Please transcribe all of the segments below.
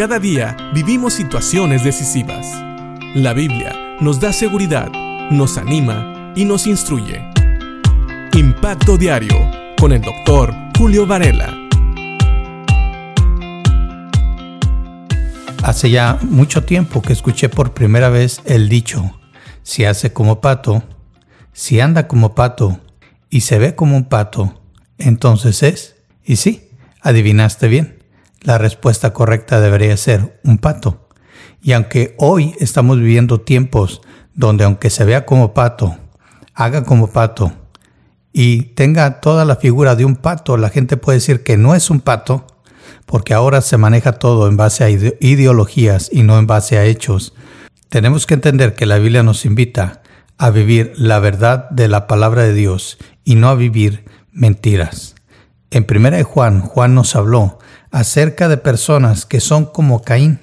Cada día vivimos situaciones decisivas. La Biblia nos da seguridad, nos anima y nos instruye. Impacto Diario con el doctor Julio Varela. Hace ya mucho tiempo que escuché por primera vez el dicho, si hace como pato, si anda como pato y se ve como un pato, entonces es. Y sí, adivinaste bien. La respuesta correcta debería ser un pato. Y aunque hoy estamos viviendo tiempos donde aunque se vea como pato, haga como pato y tenga toda la figura de un pato, la gente puede decir que no es un pato, porque ahora se maneja todo en base a ideologías y no en base a hechos. Tenemos que entender que la Biblia nos invita a vivir la verdad de la palabra de Dios y no a vivir mentiras. En 1 Juan, Juan nos habló acerca de personas que son como Caín,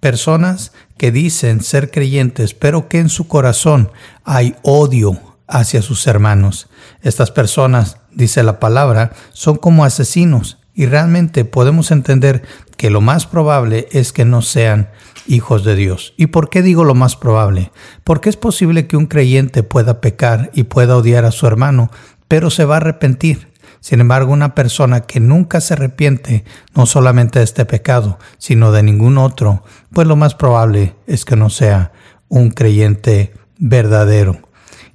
personas que dicen ser creyentes, pero que en su corazón hay odio hacia sus hermanos. Estas personas, dice la palabra, son como asesinos y realmente podemos entender que lo más probable es que no sean hijos de Dios. ¿Y por qué digo lo más probable? Porque es posible que un creyente pueda pecar y pueda odiar a su hermano, pero se va a arrepentir. Sin embargo, una persona que nunca se arrepiente no solamente de este pecado, sino de ningún otro, pues lo más probable es que no sea un creyente verdadero.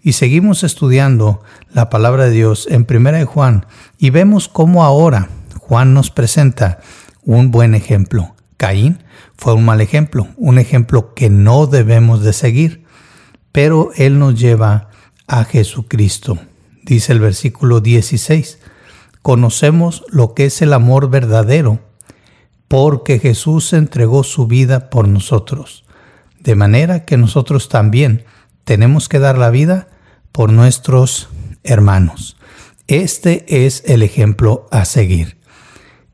Y seguimos estudiando la palabra de Dios en 1 Juan y vemos cómo ahora Juan nos presenta un buen ejemplo. Caín fue un mal ejemplo, un ejemplo que no debemos de seguir, pero él nos lleva a Jesucristo. Dice el versículo 16, conocemos lo que es el amor verdadero, porque Jesús entregó su vida por nosotros, de manera que nosotros también tenemos que dar la vida por nuestros hermanos. Este es el ejemplo a seguir.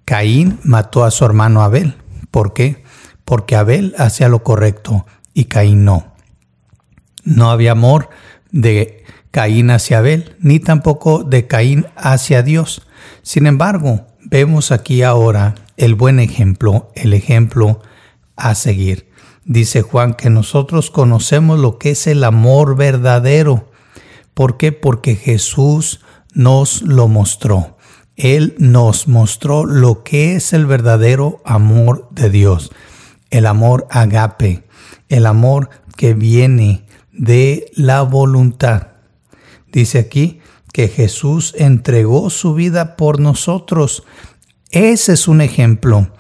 Caín mató a su hermano Abel. ¿Por qué? Porque Abel hacía lo correcto y Caín no. No había amor de Caín hacia Abel, ni tampoco de Caín hacia Dios. Sin embargo, vemos aquí ahora el buen ejemplo, el ejemplo a seguir. Dice Juan que nosotros conocemos lo que es el amor verdadero. ¿Por qué? Porque Jesús nos lo mostró. Él nos mostró lo que es el verdadero amor de Dios. El amor agape, el amor que viene de la voluntad. Dice aquí que Jesús entregó su vida por nosotros. Ese es un ejemplo,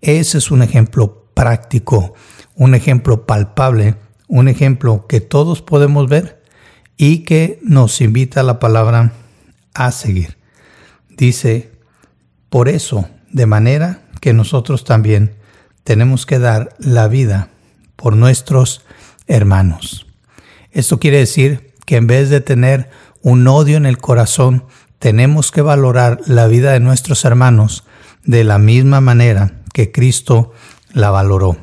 ese es un ejemplo práctico, un ejemplo palpable, un ejemplo que todos podemos ver y que nos invita la palabra a seguir. Dice, por eso, de manera que nosotros también tenemos que dar la vida por nuestros hermanos. Esto quiere decir que en vez de tener un odio en el corazón, tenemos que valorar la vida de nuestros hermanos de la misma manera que Cristo la valoró.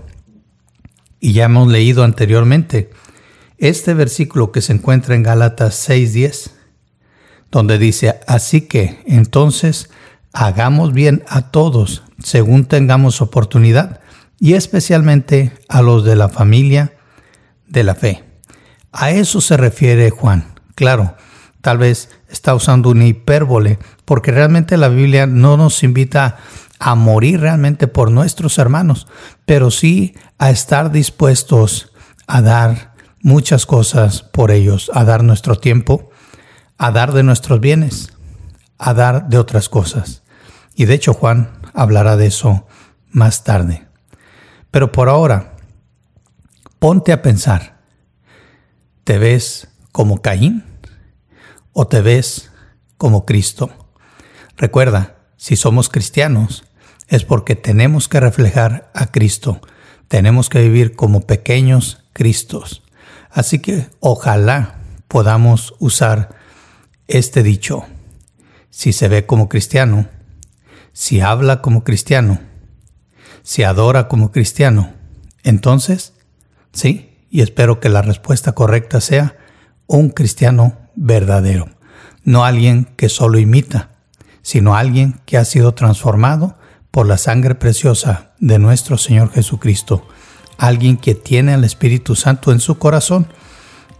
Y ya hemos leído anteriormente este versículo que se encuentra en Gálatas 6:10, donde dice, así que entonces hagamos bien a todos según tengamos oportunidad, y especialmente a los de la familia de la fe. A eso se refiere Juan. Claro, tal vez está usando una hipérbole, porque realmente la Biblia no nos invita a morir realmente por nuestros hermanos, pero sí a estar dispuestos a dar muchas cosas por ellos, a dar nuestro tiempo, a dar de nuestros bienes, a dar de otras cosas. Y de hecho Juan hablará de eso más tarde. Pero por ahora, ponte a pensar. ¿Te ves como Caín o te ves como Cristo? Recuerda, si somos cristianos, es porque tenemos que reflejar a Cristo. Tenemos que vivir como pequeños Cristos. Así que ojalá podamos usar este dicho. Si se ve como cristiano, si habla como cristiano, si adora como cristiano, entonces, sí, y espero que la respuesta correcta sea un cristiano verdadero, no alguien que solo imita, sino alguien que ha sido transformado por la sangre preciosa de nuestro Señor Jesucristo, alguien que tiene al Espíritu Santo en su corazón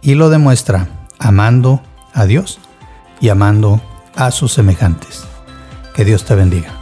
y lo demuestra amando a Dios y amando a sus semejantes. Que Dios te bendiga.